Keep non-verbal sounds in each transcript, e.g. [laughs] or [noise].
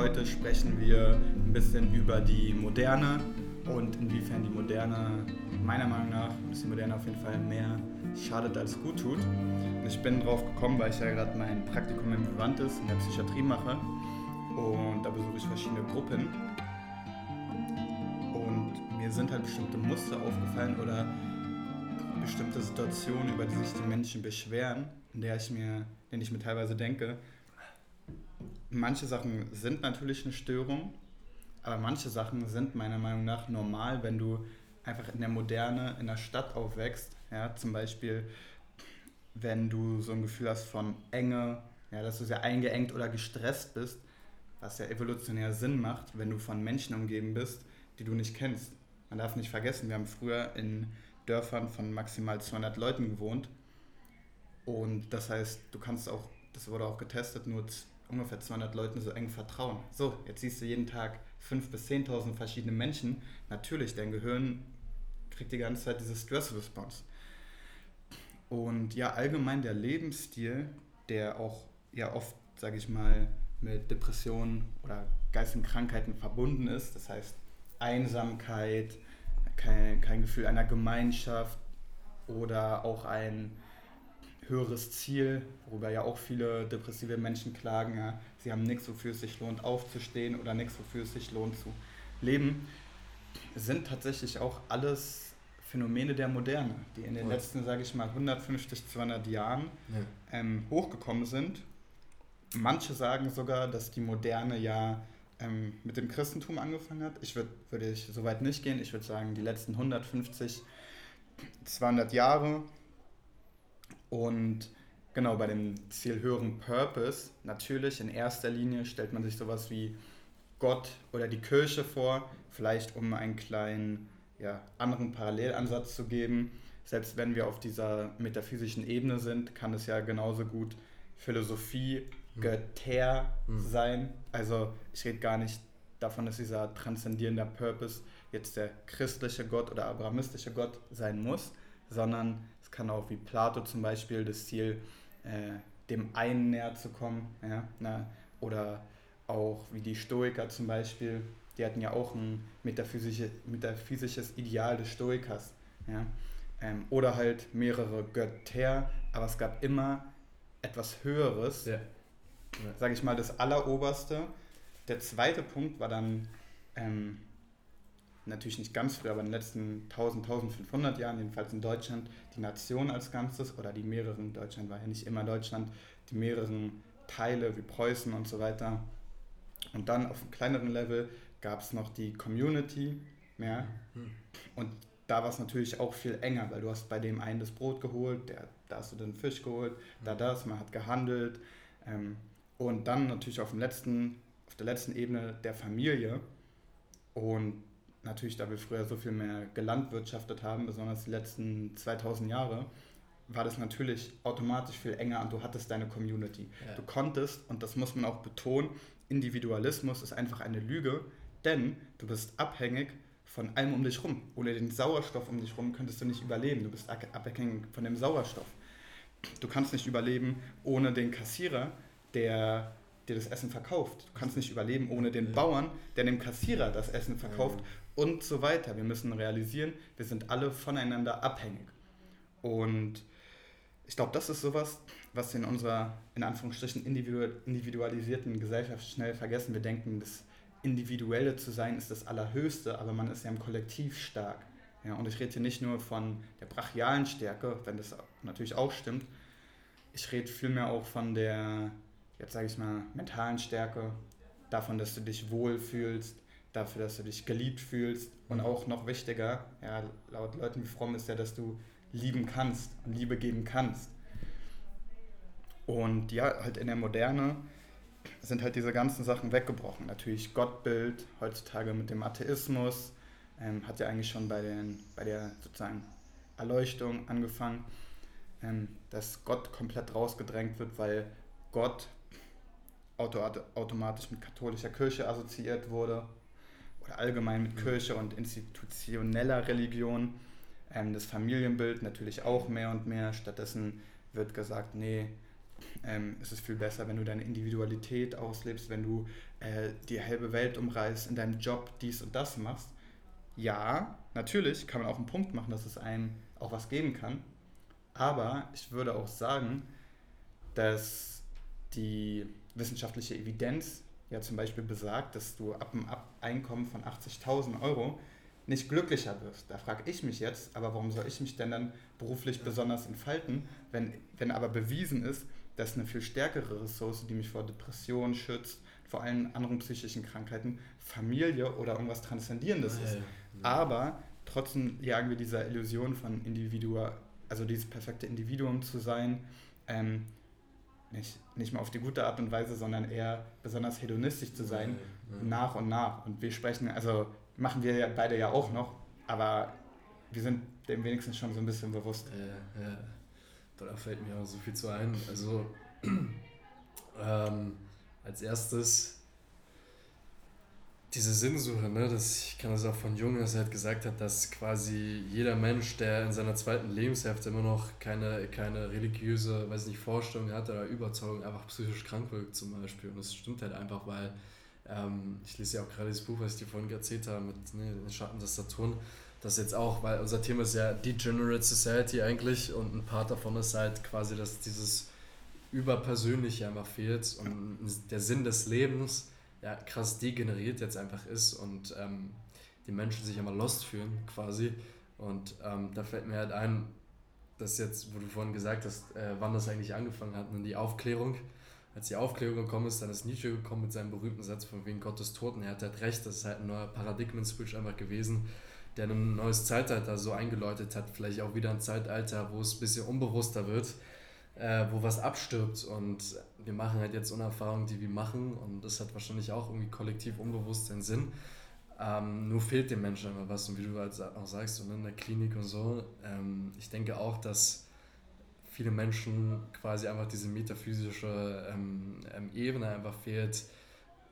Heute sprechen wir ein bisschen über die Moderne und inwiefern die Moderne meiner Meinung nach, ist die Moderne auf jeden Fall mehr schadet als gut tut. Ich bin drauf gekommen, weil ich ja gerade mein Praktikum im Vivantes in der Psychiatrie mache und da besuche ich verschiedene Gruppen und mir sind halt bestimmte Muster aufgefallen oder bestimmte Situationen, über die sich die Menschen beschweren, in der ich mir, denen ich mir teilweise denke, manche Sachen sind natürlich eine Störung, aber manche Sachen sind meiner Meinung nach normal, wenn du einfach in der Moderne, in der Stadt aufwächst. Ja, zum Beispiel, wenn du so ein Gefühl hast von Enge, ja, dass du sehr eingeengt oder gestresst bist, was ja evolutionär Sinn macht, wenn du von Menschen umgeben bist, die du nicht kennst. Man darf nicht vergessen, wir haben früher in Dörfern von maximal 200 Leuten gewohnt. Und das heißt, du kannst auch, das wurde auch getestet, nur ungefähr 200 Leuten so eng vertrauen. So, jetzt siehst du jeden Tag 5.000 bis 10.000 verschiedene Menschen. Natürlich, dein Gehirn kriegt die ganze Zeit diese Stress-Response. Und ja, allgemein der Lebensstil, der auch ja oft, sage ich mal, mit Depressionen oder geistigen Krankheiten verbunden ist. Das heißt Einsamkeit, kein, kein Gefühl einer Gemeinschaft oder auch ein höheres Ziel, worüber ja auch viele depressive Menschen klagen. Ja. Sie haben nichts, wofür es sich lohnt aufzustehen oder nichts, wofür es sich lohnt zu leben, sind tatsächlich auch alles Phänomene der Moderne, die in den ja. letzten, sage ich mal, 150, 200 Jahren ja. ähm, hochgekommen sind. Manche sagen sogar, dass die Moderne ja ähm, mit dem Christentum angefangen hat. Ich würd, würde ich so weit nicht gehen. Ich würde sagen, die letzten 150, 200 Jahre und genau bei dem Ziel höheren Purpose, natürlich in erster Linie stellt man sich sowas wie Gott oder die Kirche vor, vielleicht um einen kleinen ja, anderen Parallelansatz zu geben. Selbst wenn wir auf dieser metaphysischen Ebene sind, kann es ja genauso gut Philosophie, hm. Götter hm. sein. Also ich rede gar nicht davon, dass dieser transzendierende Purpose jetzt der christliche Gott oder abrahamistische Gott sein muss, sondern es kann auch wie Plato zum Beispiel das Ziel, äh, dem einen näher zu kommen. Ja? Na, oder auch wie die Stoiker zum Beispiel, die hatten ja auch ein metaphysische, metaphysisches Ideal des Stoikers. Ja? Ähm, oder halt mehrere Götter, aber es gab immer etwas Höheres, ja. ja. sage ich mal, das Alleroberste. Der zweite Punkt war dann ähm, natürlich nicht ganz früh, aber in den letzten 1000, 1500 Jahren, jedenfalls in Deutschland, die Nation als Ganzes oder die mehreren, Deutschland war ja nicht immer Deutschland, die mehreren Teile wie Preußen und so weiter. Und dann auf einem kleineren Level gab es noch die Community, ja, hm. und da war es natürlich auch viel enger, weil du hast bei dem einen das Brot geholt, der, da hast du den Fisch geholt, da hm. das, man hat gehandelt. Ähm, und dann natürlich auf, dem letzten, auf der letzten Ebene der Familie. Und natürlich, da wir früher so viel mehr gelandwirtschaftet haben, besonders die letzten 2000 Jahre, war das natürlich automatisch viel enger und du hattest deine Community. Ja. Du konntest, und das muss man auch betonen, Individualismus ist einfach eine Lüge, denn du bist abhängig von allem um dich rum. Ohne den Sauerstoff um dich rum könntest du nicht überleben. Du bist abhängig von dem Sauerstoff. Du kannst nicht überleben ohne den Kassierer, der dir das Essen verkauft. Du kannst nicht überleben ohne den Bauern, der dem Kassierer das Essen verkauft und so weiter. Wir müssen realisieren, wir sind alle voneinander abhängig. Und ich glaube, das ist sowas, was in unserer, in Anführungsstrichen, individualisierten Gesellschaft schnell vergessen. Wir denken, das Individuelle zu sein ist das Allerhöchste, aber man ist ja im Kollektiv stark. Ja, und ich rede hier nicht nur von der brachialen Stärke, wenn das natürlich auch stimmt. Ich rede vielmehr auch von der, jetzt sage ich mal, mentalen Stärke, davon, dass du dich wohlfühlst, dafür, dass du dich geliebt fühlst und mhm. auch noch wichtiger, ja, laut Leuten wie Fromm ist ja, dass du lieben kannst und Liebe geben kannst. Und ja, halt in der Moderne sind halt diese ganzen Sachen weggebrochen. Natürlich Gottbild, heutzutage mit dem Atheismus, ähm, hat ja eigentlich schon bei, den, bei der sozusagen Erleuchtung angefangen, ähm, dass Gott komplett rausgedrängt wird, weil Gott auto automatisch mit katholischer Kirche assoziiert wurde allgemein mit. Kirche und institutioneller Religion. Ähm, das Familienbild natürlich auch mehr und mehr. Stattdessen wird gesagt, nee, ähm, ist es viel besser, wenn du deine Individualität auslebst, wenn du äh, die halbe Welt umreißt, in deinem Job dies und das machst. Ja, natürlich kann man auch einen Punkt machen, dass es einem auch was geben kann. Aber ich würde auch sagen, dass die wissenschaftliche Evidenz ja zum Beispiel besagt, dass du ab einem Einkommen von 80.000 Euro nicht glücklicher wirst. Da frage ich mich jetzt, aber warum soll ich mich denn dann beruflich besonders entfalten, wenn, wenn aber bewiesen ist, dass eine viel stärkere Ressource, die mich vor Depressionen schützt, vor allen anderen psychischen Krankheiten, Familie oder irgendwas Transzendierendes ist. Aber trotzdem jagen wir dieser Illusion von Individua, also dieses perfekte Individuum zu sein, ähm, nicht, nicht mal auf die gute Art und Weise, sondern eher besonders hedonistisch zu sein, ja, ja. nach und nach. Und wir sprechen, also machen wir ja beide ja auch noch, aber wir sind dem wenigstens schon so ein bisschen bewusst. Ja, ja. Da fällt mir auch so viel zu ein. Also [clears throat] ähm, als erstes diese Sinnsuche, ne, das, ich kann das auch von Jung, dass er halt gesagt hat, dass quasi jeder Mensch, der in seiner zweiten Lebenshälfte immer noch keine, keine religiöse, weiß nicht, Vorstellung hat oder Überzeugung, einfach psychisch krank wirkt zum Beispiel. Und das stimmt halt einfach, weil ähm, ich lese ja auch gerade das Buch, was ich dir vorhin erzählt habe, mit ne, den Schatten des Saturn, das jetzt auch, weil unser Thema ist ja Degenerate Society eigentlich und ein Part davon ist halt quasi, dass dieses Überpersönliche einfach fehlt und der Sinn des Lebens ja, krass degeneriert jetzt einfach ist und ähm, die Menschen sich immer lost fühlen quasi. Und ähm, da fällt mir halt ein, dass jetzt, wo du vorhin gesagt hast, äh, wann das eigentlich angefangen hat, und die Aufklärung. Als die Aufklärung gekommen ist, dann ist Nietzsche gekommen mit seinem berühmten Satz von wegen Gottes Toten. Er hat halt recht, das ist halt ein neuer Paradigmen-Switch einfach gewesen, der ein neues Zeitalter so eingeläutet hat. Vielleicht auch wieder ein Zeitalter, wo es ein bisschen unbewusster wird äh, wo was abstirbt und wir machen halt jetzt Unerfahrungen, die wir machen und das hat wahrscheinlich auch irgendwie kollektiv unbewusst seinen Sinn. Ähm, nur fehlt dem Menschen immer was und wie du halt auch sagst, so in der Klinik und so, ähm, ich denke auch, dass viele Menschen quasi einfach diese metaphysische ähm, ähm Ebene einfach fehlt,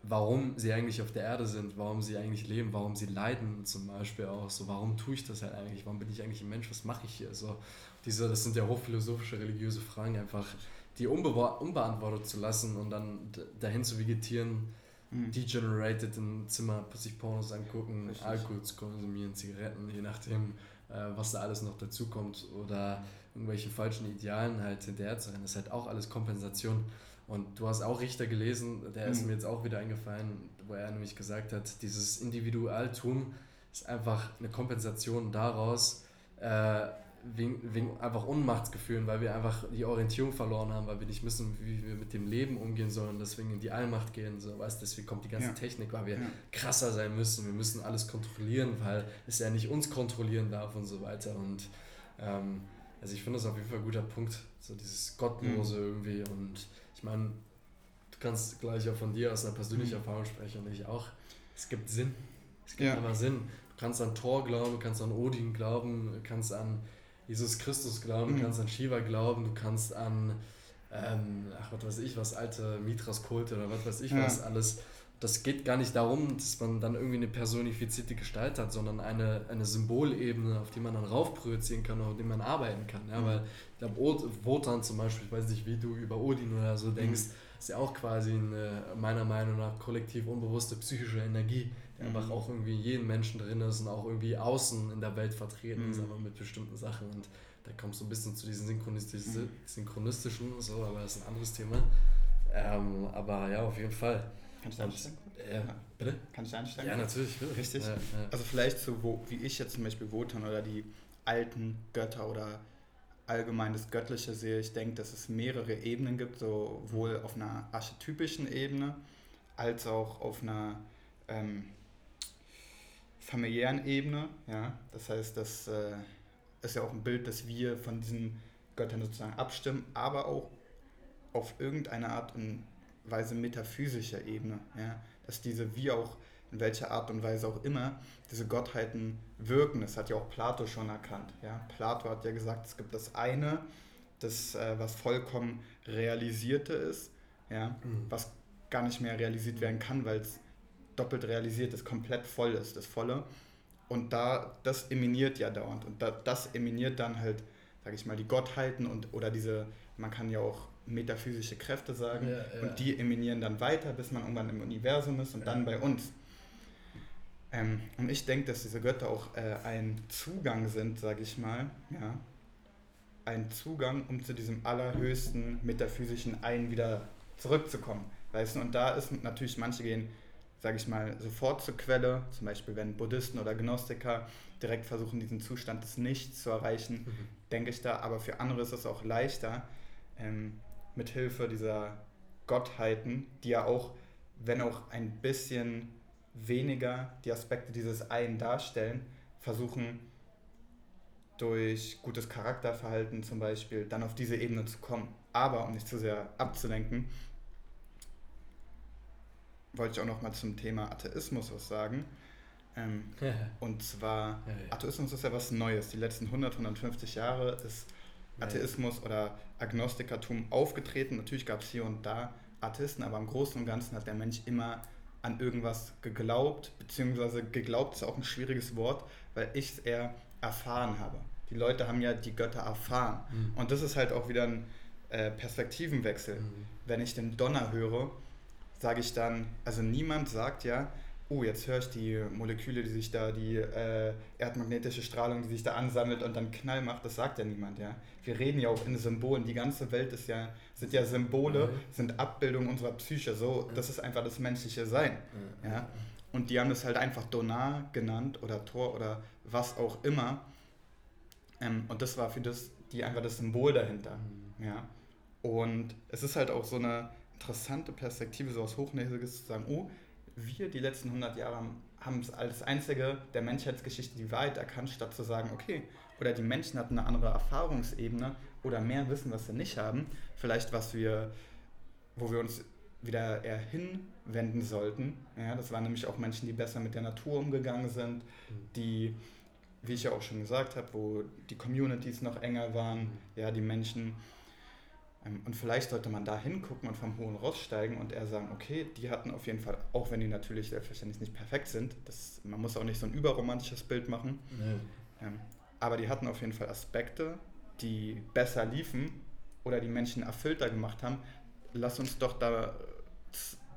warum sie eigentlich auf der Erde sind, warum sie eigentlich leben, warum sie leiden zum Beispiel auch, so warum tue ich das halt eigentlich, warum bin ich eigentlich ein Mensch, was mache ich hier, so diese, das sind ja hochphilosophische, religiöse Fragen, einfach die unbe unbeantwortet zu lassen und dann dahin zu vegetieren, mhm. degenerated im Zimmer, sich Pornos angucken, Richtig. Alkohol zu konsumieren, Zigaretten, je nachdem, äh, was da alles noch dazu kommt oder irgendwelche falschen Idealen halt hinterher zu rennen. Das ist halt auch alles Kompensation. Und du hast auch Richter gelesen, der mhm. ist mir jetzt auch wieder eingefallen, wo er nämlich gesagt hat, dieses Individualtum ist einfach eine Kompensation daraus, äh, wegen, wegen einfach Unmachtsgefühlen, weil wir einfach die Orientierung verloren haben, weil wir nicht wissen, wie wir mit dem Leben umgehen sollen, deswegen in die Allmacht gehen, so, weißt deswegen kommt die ganze ja. Technik, weil wir ja. krasser sein müssen, wir müssen alles kontrollieren, weil es ja nicht uns kontrollieren darf und so weiter und ähm, also ich finde das auf jeden Fall ein guter Punkt, so dieses Gottlose mhm. irgendwie und ich meine, du kannst gleich auch von dir aus einer persönlichen mhm. Erfahrung sprechen und ich auch, es gibt Sinn, es gibt ja. aber Sinn, du kannst an Thor glauben, du kannst an Odin glauben, du kannst an Jesus Christus glauben, du mhm. kannst an Shiva glauben, du kannst an, ähm, ach, was weiß ich, was alte Mithras-Kulte oder was weiß ich ja. was alles. Das geht gar nicht darum, dass man dann irgendwie eine personifizierte Gestalt hat, sondern eine, eine Symbolebene, auf die man dann raufprojizieren kann, auf die man arbeiten kann. Ja? Mhm. Weil ich glaube, Wotan zum Beispiel, ich weiß nicht, wie du über Odin oder so denkst, mhm. ist ja auch quasi eine, meiner Meinung nach kollektiv unbewusste psychische Energie, der mhm. einfach auch irgendwie in jedem Menschen drin ist und auch irgendwie außen in der Welt vertreten mhm. ist, aber mit bestimmten Sachen. Und da kommst du ein bisschen zu diesen synchronistischen, mhm. synchronistischen so, aber das ist ein anderes Thema. Ähm, aber ja, auf jeden Fall. Kann ich da einsteigen? Äh, bitte? Kann ich da einsteigen? Ja, natürlich. Bitte. Richtig. Ja, ja. Also vielleicht so, wo, wie ich jetzt zum Beispiel Wotan oder die alten Götter oder allgemein das Göttliche sehe. Ich denke, dass es mehrere Ebenen gibt, sowohl auf einer archetypischen Ebene als auch auf einer ähm, familiären Ebene. Ja? Das heißt, das äh, ist ja auch ein Bild, das wir von diesen Göttern sozusagen abstimmen, aber auch auf irgendeine Art und Weise metaphysischer Ebene. Ja? Dass diese, wie auch in welcher Art und Weise auch immer, diese Gottheiten wirken. Das hat ja auch Plato schon erkannt. Ja? Plato hat ja gesagt, es gibt das eine, das, äh, was vollkommen realisierte ist, ja? Mhm. was gar nicht mehr realisiert werden kann, weil es doppelt realisiert ist, komplett voll ist, das Volle. Und da, das eminiert ja dauernd. Und da, das eminiert dann halt, sage ich mal, die Gottheiten und oder diese man kann ja auch metaphysische Kräfte sagen ja, ja. und die eminieren dann weiter, bis man irgendwann im Universum ist und ja. dann bei uns. Ähm, und ich denke, dass diese Götter auch äh, ein Zugang sind, sage ich mal, ja, ein Zugang, um zu diesem allerhöchsten metaphysischen Ein wieder zurückzukommen. Weißt du, und da ist natürlich, manche gehen, sage ich mal, sofort zur Quelle, zum Beispiel wenn Buddhisten oder Gnostiker direkt versuchen, diesen Zustand des Nichts zu erreichen, mhm. denke ich da, aber für andere ist es auch leichter, ähm, mit Hilfe dieser Gottheiten, die ja auch, wenn auch ein bisschen weniger die Aspekte dieses Einen darstellen, versuchen durch gutes Charakterverhalten zum Beispiel dann auf diese Ebene zu kommen. Aber um nicht zu sehr abzulenken, wollte ich auch noch mal zum Thema Atheismus was sagen. Ähm, ja. Und zwar, ja, ja. Atheismus ist ja was Neues. Die letzten 100, 150 Jahre ist Atheismus oder Agnostikertum aufgetreten. Natürlich gab es hier und da Atheisten, aber im Großen und Ganzen hat der Mensch immer an irgendwas geglaubt, beziehungsweise geglaubt ist auch ein schwieriges Wort, weil ich es eher erfahren habe. Die Leute haben ja die Götter erfahren. Mhm. Und das ist halt auch wieder ein äh, Perspektivenwechsel. Mhm. Wenn ich den Donner höre, sage ich dann, also niemand sagt ja, oh, jetzt höre ich die Moleküle, die sich da, die äh, erdmagnetische Strahlung, die sich da ansammelt und dann Knall macht, das sagt ja niemand, ja. Wir reden ja auch in Symbolen, die ganze Welt ist ja, sind ja Symbole, mhm. sind Abbildungen unserer Psyche, so, das ist einfach das menschliche Sein, ja. Und die haben es halt einfach Donar genannt oder Tor oder was auch immer. Ähm, und das war für das, die einfach das Symbol dahinter, mhm. ja. Und es ist halt auch so eine interessante Perspektive, so aus Hochnäsiges zu sagen, oh, wir die letzten 100 Jahre haben es als einzige der Menschheitsgeschichte die Wahrheit erkannt, statt zu sagen, okay, oder die Menschen hatten eine andere Erfahrungsebene oder mehr Wissen, was sie nicht haben, vielleicht was wir, wo wir uns wieder eher hinwenden sollten. Ja, das waren nämlich auch Menschen, die besser mit der Natur umgegangen sind, die, wie ich ja auch schon gesagt habe, wo die Communities noch enger waren, ja, die Menschen und vielleicht sollte man da hingucken und vom hohen Ross steigen und eher sagen, okay, die hatten auf jeden Fall, auch wenn die natürlich selbstverständlich nicht perfekt sind, das, man muss auch nicht so ein überromantisches Bild machen, nee. ähm, aber die hatten auf jeden Fall Aspekte, die besser liefen oder die Menschen erfüllter gemacht haben. Lass uns doch da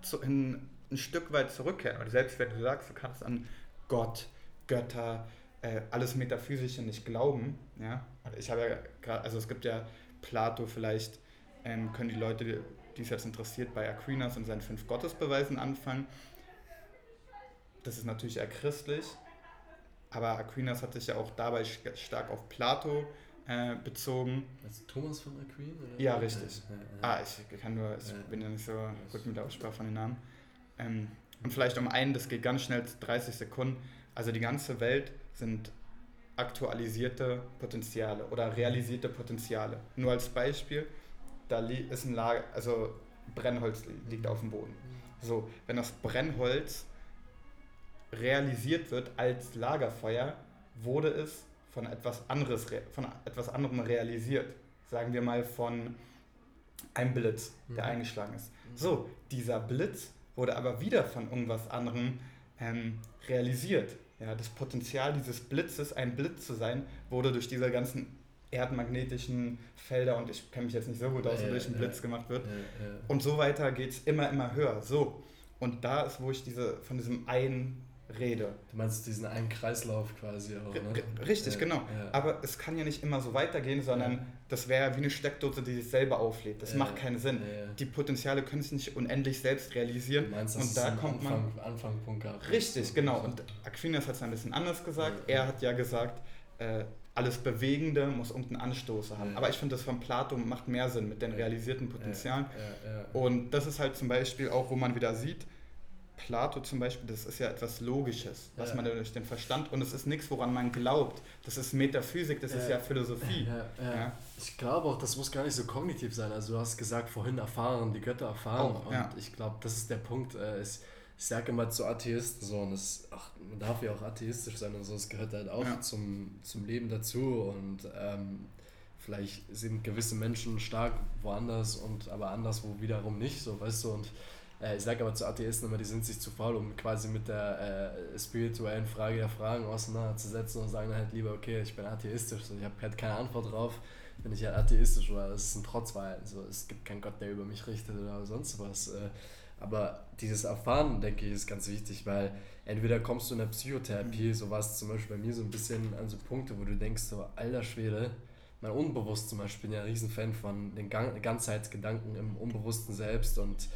zu, hin, ein Stück weit zurückkehren. Und selbst wenn du sagst, du kannst an Gott, Götter, äh, alles Metaphysische nicht glauben, ja, ich habe ja gerade, also es gibt ja Plato vielleicht ähm, können die Leute, die es jetzt interessiert, bei Aquinas und seinen fünf Gottesbeweisen anfangen. Das ist natürlich eher christlich, aber Aquinas hat sich ja auch dabei stark auf Plato äh, bezogen. Also Thomas von Aquin? Oder? Ja, richtig. Ja, ja, ja. Ah, ich kann nur, ich bin ja nicht so gut mit der Aussprache von den Namen. Ähm, und vielleicht um einen, das geht ganz schnell, 30 Sekunden. Also die ganze Welt sind aktualisierte Potenziale oder realisierte Potenziale. Nur als Beispiel, da ist ein Lager, also Brennholz liegt auf dem Boden. So, wenn das Brennholz realisiert wird als Lagerfeuer, wurde es von etwas anderes, von etwas anderem realisiert. Sagen wir mal von einem Blitz, der mhm. eingeschlagen ist. So, dieser Blitz wurde aber wieder von irgendwas anderem ähm, realisiert. Ja, das Potenzial dieses Blitzes, ein Blitz zu sein, wurde durch diese ganzen erdmagnetischen Felder und ich kenne mich jetzt nicht so gut aus, ja, wie durch einen Blitz ja, gemacht wird. Ja, und so weiter geht es immer, immer höher. So. Und da ist, wo ich diese, von diesem einen rede. Du meinst diesen einen Kreislauf quasi auch, ne? Richtig, genau. Aber es kann ja nicht immer so weitergehen, sondern das wäre wie eine Steckdose, die sich selber auflädt. Das macht keinen Sinn. Die Potenziale können sich nicht unendlich selbst realisieren. Du meinst, das und da ist kommt Anfang, man. Anfangpunkt Richtig, genau. Und Aquinas hat es ein bisschen anders gesagt. Er hat ja gesagt, äh, alles Bewegende muss irgendeinen Anstoß haben. Ja. Aber ich finde, das von Plato macht mehr Sinn mit den realisierten Potenzialen. Ja, ja, und das ist halt zum Beispiel auch, wo man wieder sieht, Plato zum Beispiel, das ist ja etwas Logisches, was man durch den Verstand und es ist nichts, woran man glaubt. Das ist Metaphysik, das ist ja Philosophie. Ich glaube auch, das muss gar nicht so kognitiv sein. Also du hast gesagt, vorhin erfahren, die Götter erfahren. Oh, und ich glaube, das ist der Punkt. Äh, ich, ich sage immer zu Atheisten so, und das, ach, man darf ja auch atheistisch sein und so, es gehört halt auch ja. zum, zum Leben dazu und ähm, vielleicht sind gewisse Menschen stark woanders und aber anderswo wiederum nicht, so weißt du, und äh, ich sage aber zu Atheisten immer, die sind sich zu faul, um quasi mit der äh, spirituellen Frage der Fragen auseinanderzusetzen und sagen halt lieber, okay, ich bin atheistisch, so, ich habe halt keine Antwort drauf, bin ich ja atheistisch oder es ist ein Trotzwahl. Also es gibt keinen Gott, der über mich richtet oder sonst was. Äh, aber dieses Erfahren, denke ich, ist ganz wichtig, weil entweder kommst du in der Psychotherapie, mhm. so war es zum Beispiel bei mir so ein bisschen an so Punkte, wo du denkst, so, alter Schwede, mein Unbewusst zum Beispiel, bin ja ein Riesenfan von den Ganzheitsgedanken im Unbewussten selbst und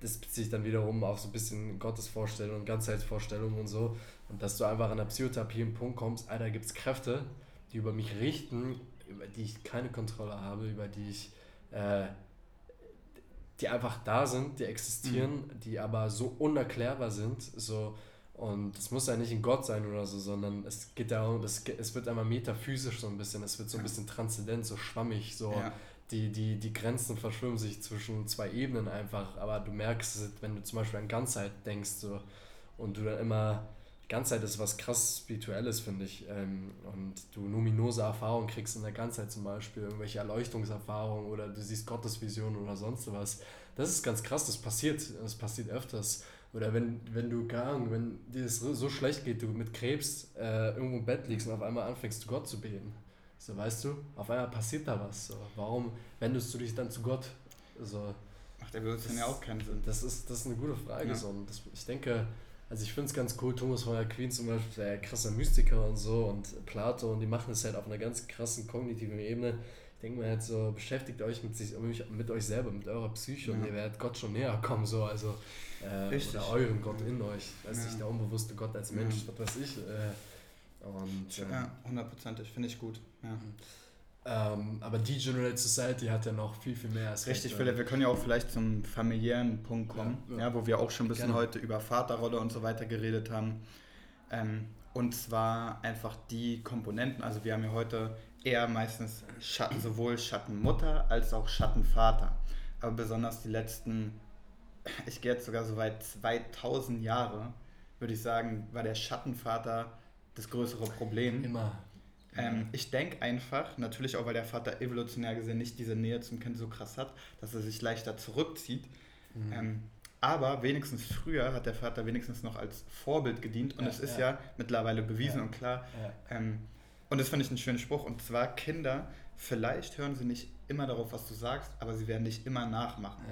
das bezieht sich dann wiederum auf so ein bisschen Gottesvorstellung und Ganzheitsvorstellungen und so. Und dass du einfach in der Psychotherapie im Punkt kommst, Alter, gibt es Kräfte, die über mich richten, über die ich keine Kontrolle habe, über die ich, äh, die einfach da sind, die existieren, mhm. die aber so unerklärbar sind, so, und es muss ja nicht ein Gott sein oder so, sondern es geht darum, es, es wird einmal metaphysisch so ein bisschen, es wird so ein bisschen transzendent, so schwammig, so ja. die, die, die Grenzen verschwimmen sich zwischen zwei Ebenen einfach, aber du merkst, wenn du zum Beispiel an Ganzheit denkst so, und du dann immer Ganzheit ist was krass Spirituelles, finde ich. Ähm, und du numinose Erfahrungen kriegst in der Ganzheit zum Beispiel, irgendwelche Erleuchtungserfahrungen oder du siehst Gottesvisionen oder sonst was. Das ist ganz krass, das passiert, das passiert öfters. Oder wenn, wenn du, gar wenn dir es so schlecht geht, du mit Krebs äh, irgendwo im Bett liegst und auf einmal anfängst, zu Gott zu beten. So, weißt du, auf einmal passiert da was. So. Warum wendest du dich dann zu Gott? So, Macht der Evolution ja auch keinen Sinn. Das ist, das ist eine gute Frage. Ja. So. Und das, ich denke, also ich finde es ganz cool, Thomas von der Queen zum Beispiel, der krasser Mystiker und so und Plato und die machen es halt auf einer ganz krassen kognitiven Ebene. Ich denke mal halt so, beschäftigt euch mit, sich, mit euch selber, mit eurer Psyche ja. und ihr werdet Gott schon näher kommen, so, also äh, oder eurem Gott in euch, weiß ja. nicht, der unbewusste Gott als Mensch, ja. was weiß ich. Äh, und, äh, ja, hundertprozentig, finde ich gut. Ja. Ähm, aber Degenerate Society hat ja noch viel, viel mehr Aspekte. Richtig, Philipp, wir können ja auch vielleicht zum familiären Punkt kommen, ja, ja. ja wo wir auch schon ein bisschen Gerne. heute über Vaterrolle und so weiter geredet haben. Ähm, und zwar einfach die Komponenten, also wir haben ja heute eher meistens Schatten, sowohl Schattenmutter als auch Schattenvater. Aber besonders die letzten, ich gehe jetzt sogar so weit 2000 Jahre, würde ich sagen, war der Schattenvater das größere Problem. Immer. Ähm, ich denke einfach, natürlich auch, weil der Vater evolutionär gesehen nicht diese Nähe zum Kind so krass hat, dass er sich leichter zurückzieht. Mhm. Ähm, aber wenigstens früher hat der Vater wenigstens noch als Vorbild gedient und ja, es ist ja, ja mittlerweile bewiesen ja. und klar. Ähm, und das finde ich einen schönen Spruch. Und zwar, Kinder, vielleicht hören sie nicht immer darauf, was du sagst, aber sie werden nicht immer nachmachen.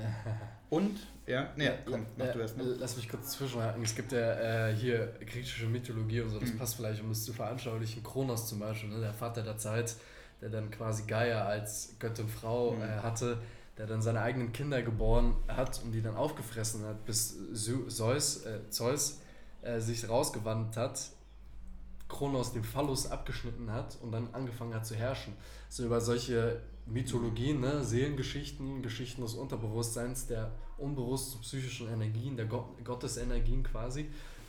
Und, ja, nee, komm, mach du erst mal. Lass mich kurz zwischenhaken. Es gibt ja äh, hier griechische Mythologie und so, das mhm. passt vielleicht, um es zu veranschaulichen. Kronos zum Beispiel, ne, der Vater der Zeit, der dann quasi Gaia als Göttin Frau mhm. äh, hatte, der dann seine eigenen Kinder geboren hat und die dann aufgefressen hat, bis Zeus, äh, Zeus äh, sich rausgewandelt hat Kronos den Phallus abgeschnitten hat und dann angefangen hat zu herrschen. So über solche Mythologien, ne? Seelengeschichten, Geschichten des Unterbewusstseins, der unbewussten psychischen Energien, der Gott, Gottesenergien quasi.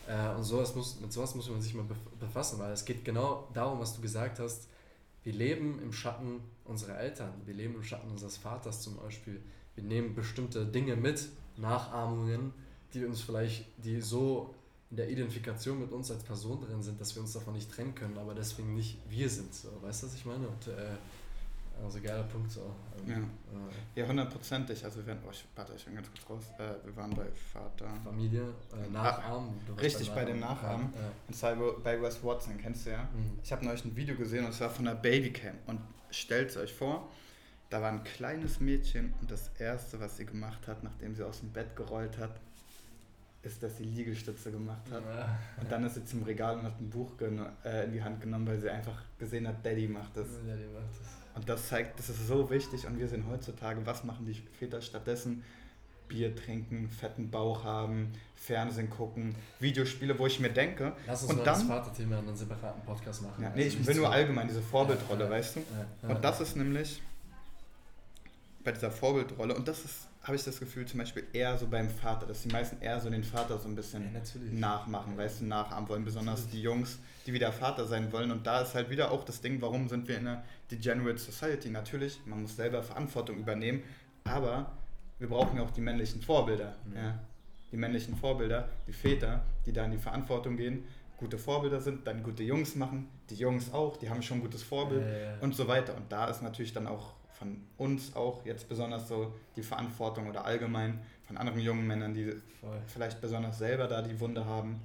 Äh, und sowas muss, mit sowas muss man sich mal befassen, weil es geht genau darum, was du gesagt hast. Wir leben im Schatten unserer Eltern, wir leben im Schatten unseres Vaters zum Beispiel. Wir nehmen bestimmte Dinge mit, Nachahmungen, die uns vielleicht, die so in der Identifikation mit uns als Person drin sind, dass wir uns davon nicht trennen können, aber deswegen nicht wir sind. So. Weißt du, was ich meine? Und, äh, also geiler Punkt so. Ähm, ja. Äh, ja, hundertprozentig. Also wir werden, oh, ich, warte, ich bin ganz kurz raus. Äh, wir waren bei Vater. Familie, äh, Nachahmen. Ah, richtig, bei, den Nachahmen. Ja, zwar bei Wes Watson, kennst du ja? Mhm. Ich habe neulich ein Video gesehen und zwar von der Babycam. Und stellt euch vor, da war ein kleines Mädchen und das erste, was sie gemacht hat, nachdem sie aus dem Bett gerollt hat, ist, dass sie Liegestütze gemacht hat. Ja. Und dann ist sie zum Regal und hat ein Buch äh, in die Hand genommen, weil sie einfach gesehen hat, Daddy macht das. Daddy macht das. Und das zeigt, das ist so wichtig und wir sehen heutzutage, was machen die Väter stattdessen? Bier trinken, fetten Bauch haben, Fernsehen gucken, Videospiele, wo ich mir denke. Lass uns und mal dann, das Vaterthema in einem separaten Podcast machen. Ja, nee, ich will nur allgemein diese Vorbildrolle, ja, weißt du? und das ist nämlich bei dieser Vorbildrolle, und das ist habe ich das Gefühl, zum Beispiel eher so beim Vater, dass die meisten eher so den Vater so ein bisschen ja, nachmachen, weißt du, nachahmen wollen, besonders die Jungs, die wieder Vater sein wollen. Und da ist halt wieder auch das Ding, warum sind wir in einer Degenerate Society? Natürlich, man muss selber Verantwortung übernehmen, aber wir brauchen ja auch die männlichen Vorbilder. Mhm. Ja? Die männlichen Vorbilder, die Väter, die da in die Verantwortung gehen, gute Vorbilder sind, dann gute Jungs machen, die Jungs auch, die haben schon ein gutes Vorbild ja, und so weiter. Und da ist natürlich dann auch von uns auch jetzt besonders so die Verantwortung oder allgemein von anderen jungen Männern, die Voll. vielleicht besonders selber da die Wunde haben.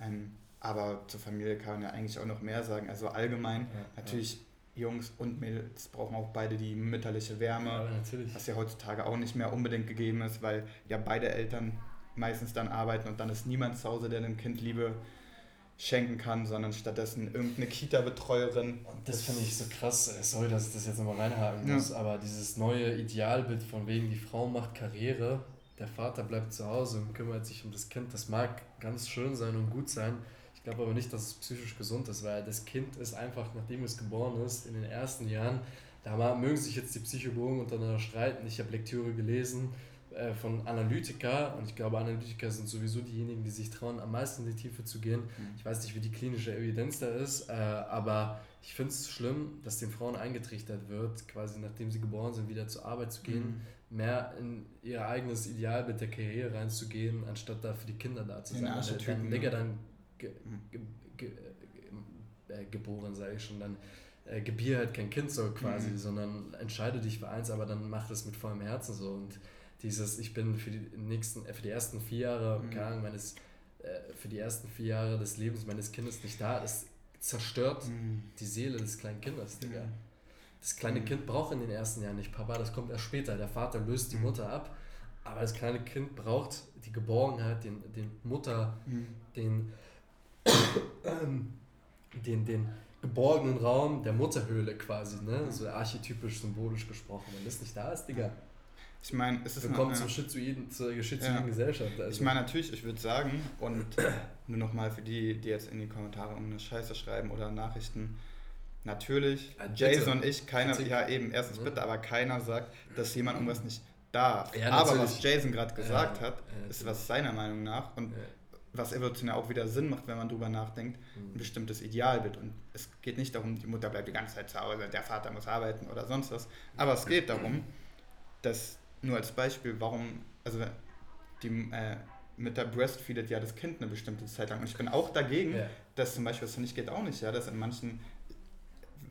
Ähm, aber zur Familie kann man ja eigentlich auch noch mehr sagen. Also allgemein, ja, natürlich, ja. Jungs und Mädels brauchen auch beide die mütterliche Wärme, Ja, was ja heutzutage auch nicht mehr unbedingt gegeben ist, weil ja beide Eltern meistens dann arbeiten und dann ist niemand zu Hause, der dem Kind Liebe schenken kann, sondern stattdessen irgendeine Kita-Betreuerin. Und das finde ich so krass. äh, Sorry, dass ich das jetzt nochmal reinhaken Ja. muss, aber dieses neue Idealbild von wegen, die Frau macht Karriere, der Vater bleibt zu Hause und kümmert sich um das Kind, das mag ganz schön sein und gut sein. Ich glaube aber nicht, dass es psychisch gesund ist, weil das Kind ist einfach, nachdem es geboren ist, in den ersten Jahren, da mögen sich jetzt die Psychologen untereinander streiten. Ich habe Lektüre gelesen äh, von Analytiker und ich glaube, Analytiker sind sowieso diejenigen, die sich trauen, am meisten in die Tiefe zu gehen. Ich weiß nicht, wie die klinische Evidenz da ist, äh, aber ich finde es schlimm, dass den Frauen eingetrichtert wird, quasi nachdem sie geboren sind, wieder zur Arbeit zu gehen, Mhm. mehr in ihr eigenes Idealbild der Karriere reinzugehen, anstatt da für die Kinder da zu In sein. Archetypen, dann, Digga, ne? dann ge, Mhm. ge, ge, äh, geboren, sage ich schon, dann äh, gebier halt kein Kind so quasi, Mhm. sondern entscheide dich für eins, aber dann mach das mit vollem Herzen so und dieses, ich bin für die nächsten, äh, für die ersten vier Jahre, Mhm. keine Ahnung, meines, äh, für die ersten vier Jahre des Lebens meines Kindes nicht da, das zerstört Mhm. die Seele des kleinen Kindes, Digga. Mhm. Das kleine Mhm. Kind braucht in den ersten Jahren nicht Papa, das kommt erst später. Der Vater löst die Mhm. Mutter ab, aber das kleine Kind braucht die Geborgenheit, den, den Mutter, Mhm. den, [coughs] den, den geborgenen Raum der Mutterhöhle quasi, ne? So archetypisch, symbolisch gesprochen. Wenn das nicht da ist, Digga, Ich meine, es ist willkommen eine- zum Schizoiden, zur schizoiden Ja. Gesellschaft. Also. Ich meine natürlich, ich würde sagen, und [clears throat] nur nochmal für die, die jetzt in die Kommentare irgendeine Scheiße schreiben oder Nachrichten, natürlich, Ah, bitte. Jason und ich, keiner, Kritik. ja eben, erstens Ja. bitte, aber keiner sagt, dass jemand irgendwas nicht darf. Ja, aber was Jason gerade gesagt Ja, hat, ja, ist was seiner Meinung nach und Ja. was evolutionär auch wieder Sinn macht, wenn man drüber nachdenkt, ein Mhm. bestimmtes Idealbild. Und es geht nicht darum, die Mutter bleibt die ganze Zeit zu Hause, der Vater muss arbeiten oder sonst was. Aber es geht darum, dass, nur als Beispiel, warum, also die äh, mit der Breastfeedet ja das Kind eine bestimmte Zeit lang. Und ich bin auch dagegen, Ja. dass zum Beispiel, das finde ich geht auch nicht, ja, dass in manchen,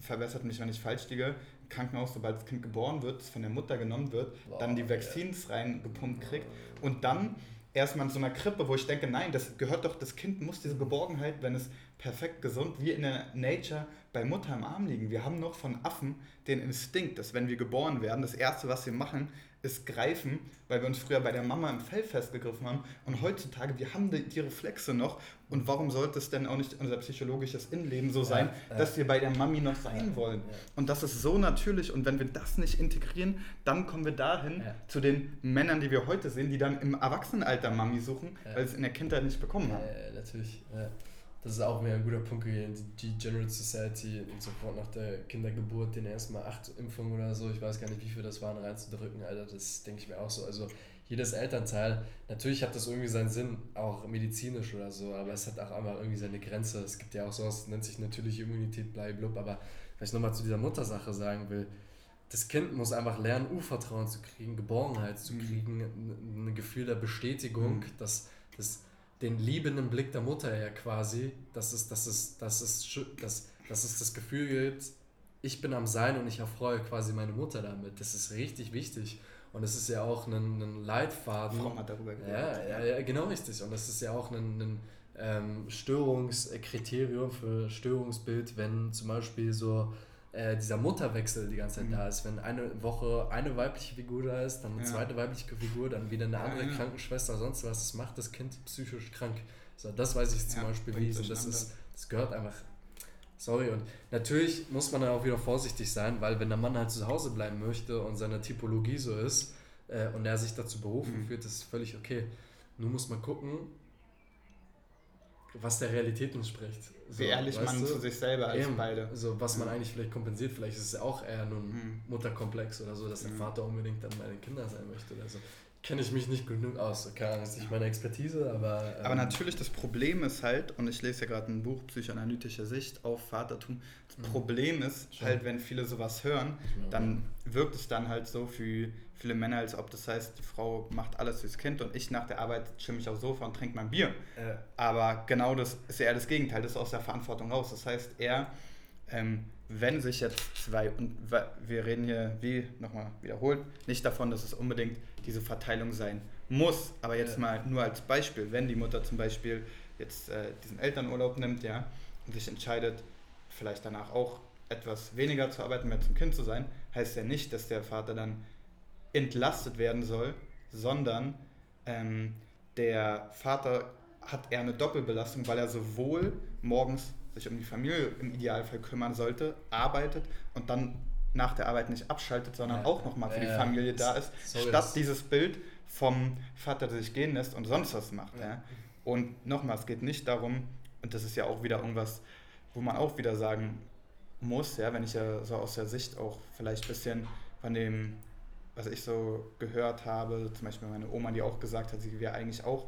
verbessert mich, wenn ich falsch liege, Krankenhaus, sobald das Kind geboren wird, von der Mutter genommen wird, dann die Vaccines reingepumpt kriegt und dann erstmal in so einer Krippe, wo ich denke, nein, das gehört doch, das Kind muss diese Geborgenheit, wenn es perfekt gesund, wie in der Nature bei Mutter im Arm liegen. Wir haben noch von Affen den Instinkt, dass wenn wir geboren werden, das Erste, was wir machen, ist greifen, weil wir uns früher bei der Mama im Fell festgegriffen haben. Und heutzutage, wir haben die, die Reflexe noch. Und warum sollte es denn auch nicht unser psychologisches Innenleben so sein, ja. dass wir bei der Mami noch sein Ja, wollen? ja. Und das ist so natürlich. Und wenn wir das nicht integrieren, dann kommen wir dahin Ja. zu den Männern, die wir heute sehen, die dann im Erwachsenenalter Mami suchen, Ja. weil sie es in der Kindheit nicht bekommen haben. Ja, natürlich. Das ist auch wieder ein guter Punkt gewesen. Die Degenerate Society sofort nach der Kindergeburt den erstmal acht Impfungen oder so, ich weiß gar nicht, wie viel das waren, reinzudrücken, Alter. Das denke ich mir auch so. Also jedes Elternteil, natürlich hat das irgendwie seinen Sinn, auch medizinisch oder so, aber es hat auch einfach irgendwie seine Grenze. Es gibt ja auch sowas, nennt sich natürliche Immunität, blablabla. Aber was ich nochmal zu dieser Muttersache sagen will, das Kind muss einfach lernen, Urvertrauen zu kriegen, Geborgenheit zu Mhm. kriegen, ein, ein Gefühl der Bestätigung, Mhm. dass das den liebenden Blick der Mutter ja quasi, dass es, dass es, dass es, dass, dass es das Gefühl gibt, ich bin am Sein und ich erfreue quasi meine Mutter damit. Das ist richtig wichtig. Und es ist ja auch ein, ein Leitfaden. Fromm hat darüber geredet. Ja, ja, ja, genau richtig. Und das ist ja auch ein, ein ähm, Störungskriterium für Störungsbild, wenn zum Beispiel so äh, dieser Mutterwechsel die ganze Zeit Mhm. da ist. Wenn eine Woche eine weibliche Figur da ist, dann eine Ja. zweite weibliche Figur, dann wieder eine Ja, andere ja. Krankenschwester, sonst was. Das macht das Kind psychisch krank. So, das weiß ich zum Beispiel wie. So, das, ist, das gehört einfach. Sorry, und natürlich muss man da auch wieder vorsichtig sein, weil wenn der Mann halt zu Hause bleiben möchte und seine Typologie so ist äh, und er sich dazu berufen Mhm. fühlt, das ist völlig okay. Nur muss man gucken, was der Realität entspricht. So, Wie ehrlich man du? zu sich selber als Eben, beide. So, was man Ja. eigentlich vielleicht kompensiert, vielleicht ist es auch eher nur ein Mhm. Mutterkomplex oder so, dass der Mhm. Vater unbedingt dann meine Kinder sein möchte oder so. Kenne ich mich nicht genug aus. Ahnung, das ist nicht meine Expertise, aber. Aber ähm, natürlich, das Problem ist halt, und ich lese ja gerade ein Buch Psychoanalytische Sicht auf Vatertum, das Mhm. Problem ist Schon. halt, wenn viele sowas hören, dann wirkt es dann halt so für viele Männer, als ob das heißt, die Frau macht alles fürs Kind und ich nach der Arbeit chill mich aufs Sofa und trinke mein Bier. Äh, Aber genau das ist eher das Gegenteil, das ist aus der Verantwortung raus. Das heißt, er, ähm, wenn sich jetzt zwei, und wir reden hier, wie nochmal wiederholt, nicht davon, dass es unbedingt diese Verteilung sein muss, aber jetzt Ja. mal nur als Beispiel, wenn die Mutter zum Beispiel jetzt äh, diesen Elternurlaub nimmt, ja, und sich entscheidet, vielleicht danach auch etwas weniger zu arbeiten, mehr zum Kind zu sein, heißt ja nicht, dass der Vater dann entlastet werden soll, sondern ähm, der Vater hat eher eine Doppelbelastung, weil er sowohl morgens sich um die Familie im Idealfall kümmern sollte, arbeitet und dann nach der Arbeit nicht abschaltet, sondern ja. auch nochmal für die Familie da ist, sorry, statt dieses Bild vom Vater, der sich gehen lässt und sonst was macht. Und nochmal, es geht nicht darum, und das ist ja auch wieder irgendwas, wo man auch wieder sagen muss, ja, wenn ich ja so aus der Sicht auch vielleicht ein bisschen von dem, was ich so gehört habe, zum Beispiel meine Oma, die auch gesagt hat, sie wäre eigentlich auch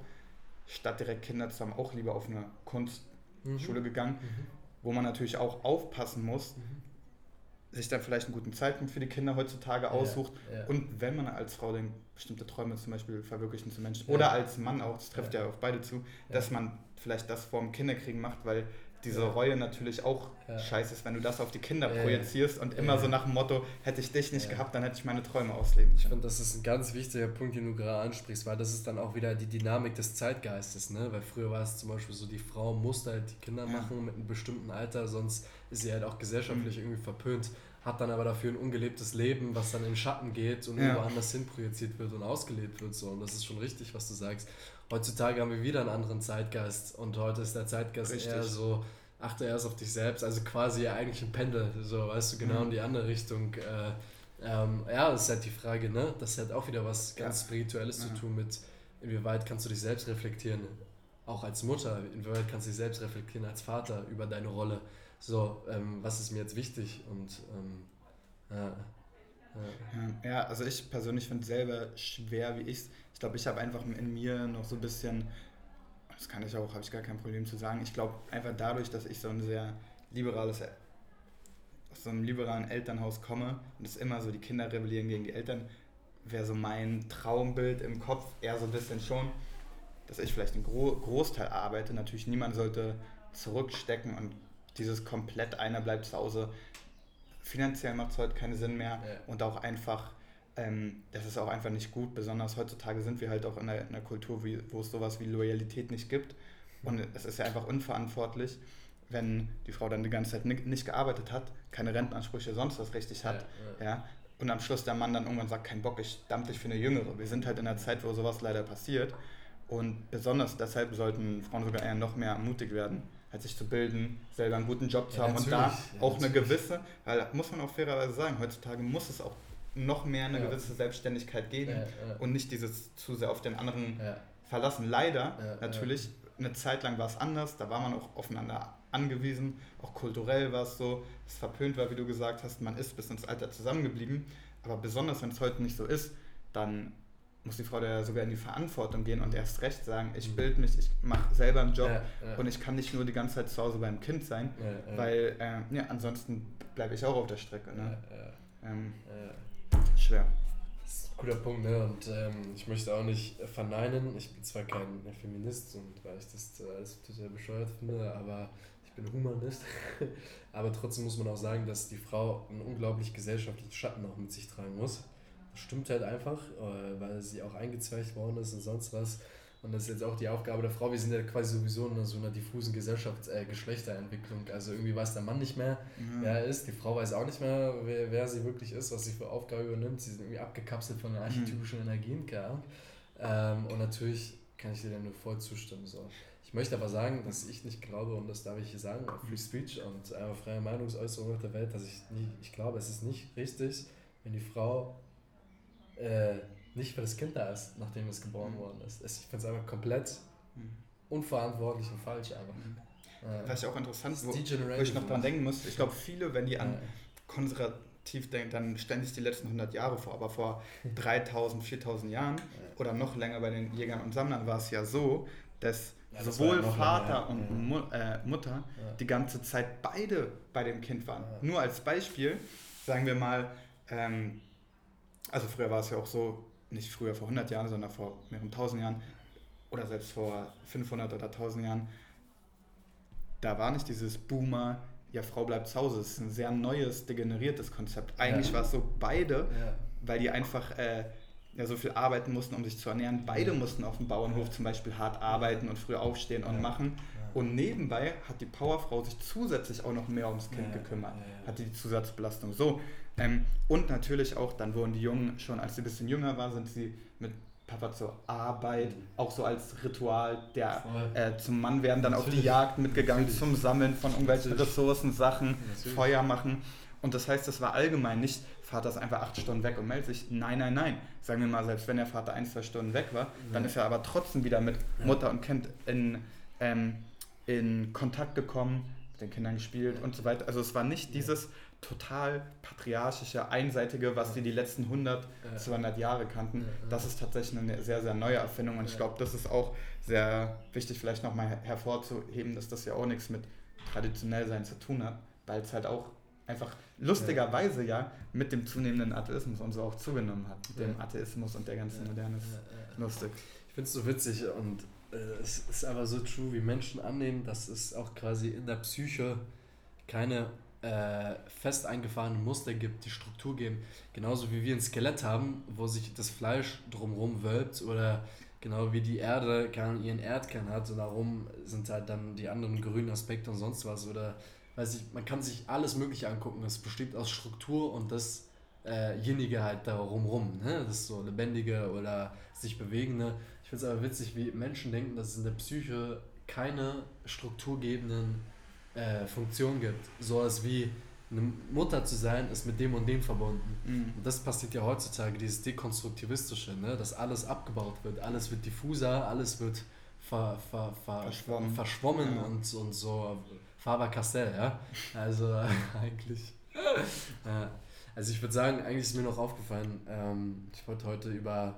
statt direkt Kinder zu haben, auch lieber auf eine Kunstschule mhm. gegangen, mhm. wo man natürlich auch aufpassen muss, mhm. Sich dann vielleicht einen guten Zeitpunkt für die Kinder heutzutage aussucht ja, ja. und wenn man als Frau den bestimmte Träume zum Beispiel verwirklichen zu Menschen ja. oder als Mann auch, das trifft ja, auf beide zu, dass man vielleicht das vorm Kinderkriegen macht, weil diese Reue natürlich auch ja. scheiße ist, wenn du das auf die Kinder projizierst und immer so nach dem Motto, hätte ich dich nicht gehabt, dann hätte ich meine Träume ausleben Ich finde, das ist ein ganz wichtiger Punkt, den du gerade ansprichst, weil das ist dann auch wieder die Dynamik des Zeitgeistes, ne? Weil früher war es zum Beispiel so, die Frau musste halt die Kinder machen mit einem bestimmten Alter, sonst ist sie halt auch gesellschaftlich mhm. irgendwie verpönt, hat dann aber dafür ein ungelebtes Leben, was dann in Schatten geht und ja. woanders hin projiziert wird und ausgelebt wird. So. Und das ist schon richtig, was du sagst. Heutzutage haben wir wieder einen anderen Zeitgeist und heute ist der Zeitgeist Richtig. eher so, achte erst auf dich selbst, also quasi eigentlich ein Pendel, so weißt du, genau mhm. in die andere Richtung. Äh, ähm, ja, das ist halt die Frage, ne? Das hat auch wieder was ganz ja. Spirituelles ja. zu tun mit, inwieweit kannst du dich selbst reflektieren, auch als Mutter, inwieweit kannst du dich selbst reflektieren als Vater über deine Rolle. So, ähm, was ist mir jetzt wichtig und ähm, ja, ja. ja, also ich persönlich finde es selber schwer, wie ich es glaube, ich habe einfach in mir noch so ein bisschen, das kann ich auch, habe ich gar kein Problem zu sagen, ich glaube einfach dadurch, dass ich so ein sehr liberales, aus so einem liberalen Elternhaus komme und es immer so die Kinder rebellieren gegen die Eltern, wäre so mein Traumbild im Kopf eher so ein bisschen schon, dass ich vielleicht einen Gro Großteil arbeite. Natürlich niemand sollte zurückstecken und dieses komplett einer bleibt zu Hause. Finanziell macht es heute keinen Sinn mehr ja. und auch einfach ähm, das ist auch einfach nicht gut. Besonders heutzutage sind wir halt auch in einer, in einer Kultur, wie, wo es sowas wie Loyalität nicht gibt. Und es ist ja einfach unverantwortlich, wenn die Frau dann die ganze Zeit nicht, gearbeitet hat, keine Rentenansprüche, sonst was richtig hat. Ja, ja. ja, und am Schluss der Mann dann irgendwann sagt, kein Bock, ich dampf dich für eine Jüngere. Wir sind halt in einer Zeit, wo sowas leider passiert. Und besonders deshalb sollten Frauen sogar eher noch mehr ermutigt werden, halt sich zu bilden, selber einen guten Job zu ja, haben und da auch eine gewisse, weil muss man auch fairerweise sagen, heutzutage muss es auch noch mehr eine ja. gewisse Selbstständigkeit geben ja, und nicht dieses zu sehr auf den anderen verlassen. Leider natürlich, eine Zeit lang war es anders, da war man auch aufeinander angewiesen, auch kulturell war es so, es verpönt war, wie du gesagt hast, man ist bis ins Alter zusammengeblieben, aber besonders wenn es heute nicht so ist, dann muss die Frau da sogar in die Verantwortung gehen und erst recht sagen, ich mhm. bilde mich, ich mache selber einen Job ja, ja. und ich kann nicht nur die ganze Zeit zu Hause beim Kind sein, ja, weil äh, ja, ansonsten bleibe ich auch auf der Strecke. Ne? Ähm, schwer. Das ist ein guter Punkt, ne? Und ähm, ich möchte auch nicht verneinen, ich bin zwar kein Feminist und weil ich das äh, alles total bescheuert finde, aber ich bin Humanist. [laughs] aber trotzdem muss man auch sagen, dass die Frau einen unglaublich gesellschaftlichen Schatten auch mit sich tragen muss. Stimmt halt einfach, äh, weil sie auch eingezweigt worden ist und sonst was. Und das ist jetzt auch die Aufgabe der Frau. Wir sind ja quasi sowieso in so einer diffusen Gesellschafts-, äh, Geschlechterentwicklung. Also irgendwie weiß der Mann nicht mehr, mhm. wer er ist. Die Frau weiß auch nicht mehr, wer, wer sie wirklich ist, was sie für Aufgabe übernimmt. Sie sind irgendwie abgekapselt von den archetypischen mhm. Energien, keine ähm, Und natürlich kann ich dir dann nur voll zustimmen. So. Ich möchte aber sagen, dass ich nicht glaube, und das darf ich hier sagen, Free Speech und äh, freie Meinungsäußerung auf der Welt, dass ich nicht, ich glaube, es ist nicht richtig, wenn die Frau äh, nicht für das Kind da ist, nachdem es geboren mhm. worden ist. Ich finde es einfach komplett mhm. unverantwortlich und falsch einfach. Mhm. Was ich auch interessant, wo, wo ich noch dran denken muss, ich glaube viele, wenn die an konservativ denken, dann ständig die letzten 100 Jahre vor, aber vor [laughs] 3000, 4000 Jahren ja. oder noch länger bei den Jägern und Sammlern war es ja so, dass ja, sowohl Vater länger, und ja. Mu äh, Mutter die ganze Zeit beide bei dem Kind waren. Nur als Beispiel, sagen wir mal, ähm, also früher war es ja auch so, nicht früher vor 100 Jahren, sondern vor mehreren tausend Jahren oder selbst vor 500 oder 1000 Jahren, da war nicht dieses Boomer, ja, Frau bleibt zu Hause. Das ist ein sehr neues, degeneriertes Konzept. Eigentlich ja. war es so, beide, ja. weil die einfach äh, ja, so viel arbeiten mussten, um sich zu ernähren, beide mussten auf dem Bauernhof zum Beispiel hart arbeiten und früh aufstehen und machen. Und nebenbei hat die Powerfrau sich zusätzlich auch noch mehr ums Kind gekümmert. Hat die Zusatzbelastung. So. Ähm, und natürlich auch, dann wurden die Jungen schon, als sie ein bisschen jünger war, sind sie mit Papa zur Arbeit, mhm. auch so als Ritual der äh, zum Mann werden, dann Natürlich. auf die Jagd mitgegangen, Natürlich. zum Sammeln von irgendwelchen Ressourcen, Sachen. Feuer machen. Und das heißt, das war allgemein nicht, Vater ist einfach acht Stunden weg und meldet sich. Nein, nein, nein. Sagen wir mal, selbst wenn der Vater ein, zwei Stunden weg war, ja. dann ist er aber trotzdem wieder mit Mutter und Kind in, ähm, in Kontakt gekommen, mit den Kindern gespielt und so weiter. Also es war nicht dieses total patriarchische, einseitige, was die die letzten 100, 200 Jahre kannten. Das ist tatsächlich eine sehr, sehr neue Erfindung und ich glaube, das ist auch sehr wichtig, vielleicht nochmal hervorzuheben, dass das ja auch nichts mit traditionell sein zu tun hat, weil es halt auch einfach lustigerweise ja mit dem zunehmenden Atheismus und so auch zugenommen hat. Mit dem Atheismus und der ganzen Moderne. Lustig. Ich finde es so witzig und äh, es ist aber so true, wie Menschen annehmen, dass es auch quasi in der Psyche keine äh, fest eingefahrene Muster gibt, die Struktur geben. Genauso wie wir ein Skelett haben, wo sich das Fleisch drumherum wölbt oder genau wie die Erde ihren Erdkern hat und darum sind halt dann die anderen grünen Aspekte und sonst was oder weiß ich, man kann sich alles mögliche angucken. Es besteht aus Struktur und dasjenige äh halt darum rum, ne? das so lebendige oder sich bewegende. Ich finde es aber witzig, wie Menschen denken, dass es in der Psyche keine strukturgebenden äh, Funktion gibt. So als wie eine Mutter zu sein, ist mit dem und dem verbunden. Mhm. Und das passiert ja heutzutage, dieses Dekonstruktivistische, ne? dass alles abgebaut wird, alles wird diffuser, alles wird ver, ver, ver, verschwommen, verschwommen ja. und, und so Faber-Castell, ja. Also [laughs] eigentlich. ja. Also ich würde sagen, eigentlich ist mir noch aufgefallen, ähm, ich wollte heute über,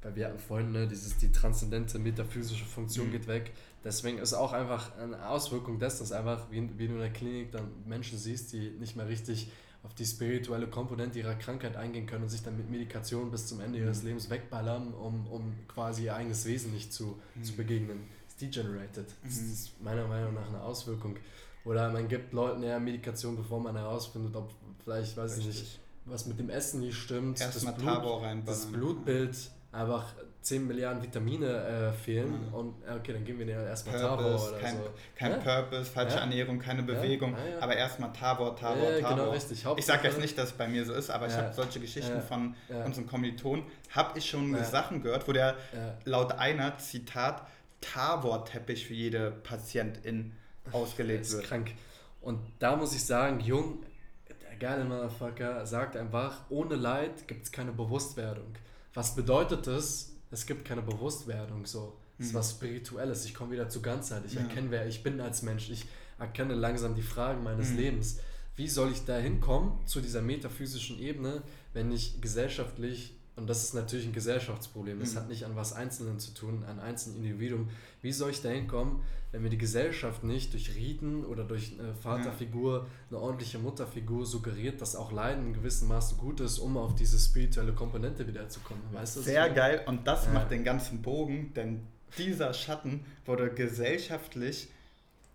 weil wir hatten vorhin, ne, dieses, die transzendente metaphysische Funktion mhm. geht weg. Deswegen ist auch einfach eine Auswirkung dessen, dass einfach, wie, wie du in der Klinik dann Menschen siehst, die nicht mehr richtig auf die spirituelle Komponente ihrer Krankheit eingehen können und sich dann mit Medikation bis zum Ende mhm. ihres Lebens wegballern, um, um quasi ihr eigenes Wesen nicht zu, mhm. zu begegnen. Ist degenerated. Das mhm. ist meiner Meinung nach eine Auswirkung. Oder man gibt Leuten eher Medikation, bevor man herausfindet, ob vielleicht, weiß Richtig. ich nicht, was mit dem Essen nicht stimmt. Erstmal Tabor reinballern. Das Blutbild einfach 10 Milliarden Vitamine äh, fehlen mhm. und okay, dann geben wir erstmal Tabor oder kein, so. Kein ja? Purpose, falsche ja? Ernährung, keine Bewegung, ja? aber erstmal Tabor, Tabor, Tabor. Genau, richtig. ich sage jetzt nicht, dass es bei mir so ist, aber ich habe solche Geschichten von unseren Kommilitonen, habe ich schon Sachen gehört, wo der laut einer, Zitat, Tabor-Teppich für jede Patientin ausgelegt ist wird. krank. Und da muss ich sagen, Jung, der geile Motherfucker, sagt einfach, ohne Leid gibt es keine Bewusstwerdung. Was bedeutet das? Es gibt keine Bewusstwerdung, so. Es ist mhm. was Spirituelles. Ich komme wieder zu Ganzheit. Ich ja. erkenne, wer ich bin als Mensch. Ich erkenne langsam die Fragen meines mhm. Lebens. Wie soll ich da hinkommen zu dieser metaphysischen Ebene, wenn ich gesellschaftlich, und das ist natürlich ein Gesellschaftsproblem, das mhm. hat nicht an was Einzelnen zu tun, an einzelnen Individuum. Wie soll ich da hinkommen, wenn mir die Gesellschaft nicht durch Riten oder durch eine Vaterfigur, eine ordentliche Mutterfigur suggeriert, dass auch Leiden in gewissem Maße gut ist, um auf diese spirituelle Komponente wiederzukommen. Weißt du, Sehr geil und das ja. macht den ganzen Bogen, denn dieser Schatten wurde gesellschaftlich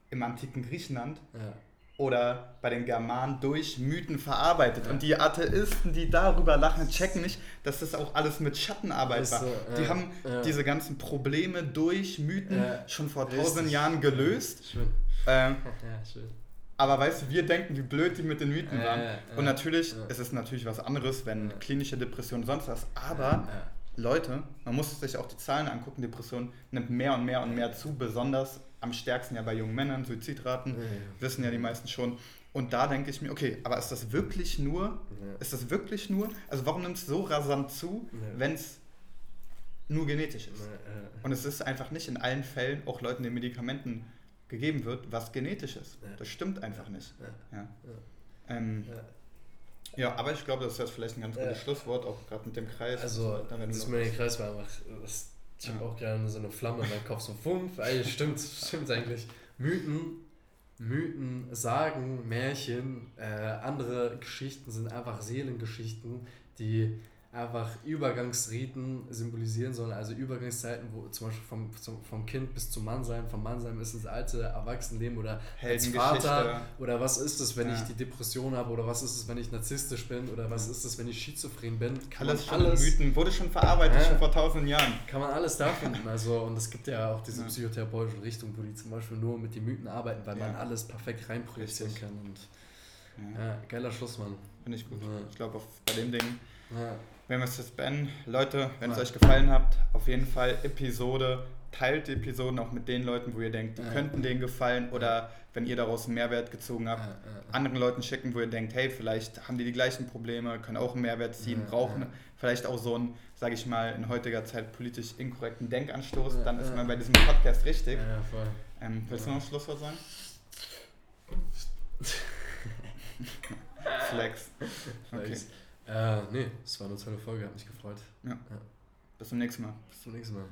im antiken Griechenland ja oder bei den Germanen durch Mythen verarbeitet. Ja. Und die Atheisten, die darüber lachen, checken nicht, dass das auch alles mit Schattenarbeit war. So, ja, die haben ja. diese ganzen Probleme durch Mythen schon vor tausend Jahren gelöst. Schön. Ähm, [laughs] schön. Aber weißt du, wir denken, wie blöd die mit den Mythen waren. Und natürlich, es ist natürlich was anderes, wenn klinische Depression sonst was. Aber Leute, man muss sich auch die Zahlen angucken, Depression nimmt mehr und mehr und mehr zu, besonders am stärksten ja bei jungen Männern, Suizidraten, ja, wissen ja die meisten schon. Und da denke ich mir, okay, aber ist das wirklich nur, ja. ist das wirklich nur, also warum nimmt es so rasant zu, wenn es nur genetisch ist? Und es ist einfach nicht in allen Fällen auch Leuten, den Medikamenten gegeben wird, was genetisch ist. Das stimmt einfach nicht. Ja. Ähm, ja, aber ich glaube, das ist jetzt vielleicht ein ganz gutes Schlusswort, auch gerade mit dem Kreis. Also, das mit dem Kreis war einfach, das ich habe auch gerne so eine Flamme in meinem Kopf, so fünf. Ey, stimmt, stimmt eigentlich. Mythen, Mythen, Sagen, Märchen, äh, andere Geschichten sind einfach Seelengeschichten, die einfach Übergangsriten symbolisieren sollen, also Übergangszeiten, wo zum Beispiel vom, zum, vom Kind bis zum Mannsein, vom Mannsein bis ins alte Erwachsenenleben oder als Vater oder was ist es, wenn ja. ich die Depression habe oder was ist es, wenn ich narzisstisch bin oder was ist es, wenn ich schizophren bin. Kann alles man alles Mythen, wurde schon verarbeitet, ja, schon vor tausend Jahren. Kann man alles da finden, also und es gibt ja auch diese ja. psychotherapeutische Richtung, wo die zum Beispiel nur mit den Mythen arbeiten, weil man alles perfekt reinprojizieren kann und ja. geiler Schluss, Mann. Finde ich gut. Ich glaube, bei dem Ding wenn wir es jetzt beenden, Leute, wenn es euch gefallen hat, auf jeden Fall Episode, teilt die Episoden auch mit den Leuten, wo ihr denkt, die ja. könnten denen gefallen oder wenn ihr daraus einen Mehrwert gezogen habt, ja, anderen Leuten schicken, wo ihr denkt, hey, vielleicht haben die die gleichen Probleme, können auch einen Mehrwert ziehen, brauchen vielleicht auch so einen, sage ich mal, in heutiger Zeit politisch inkorrekten Denkanstoß, dann ist man bei diesem Podcast richtig. Ja, voll. Ähm, willst du noch ein Schlusswort sagen? [laughs] Flex. Okay. Äh, nee, es war eine tolle Folge, hat mich gefreut. Ja. ja. Bis zum nächsten Mal. Bis zum nächsten Mal.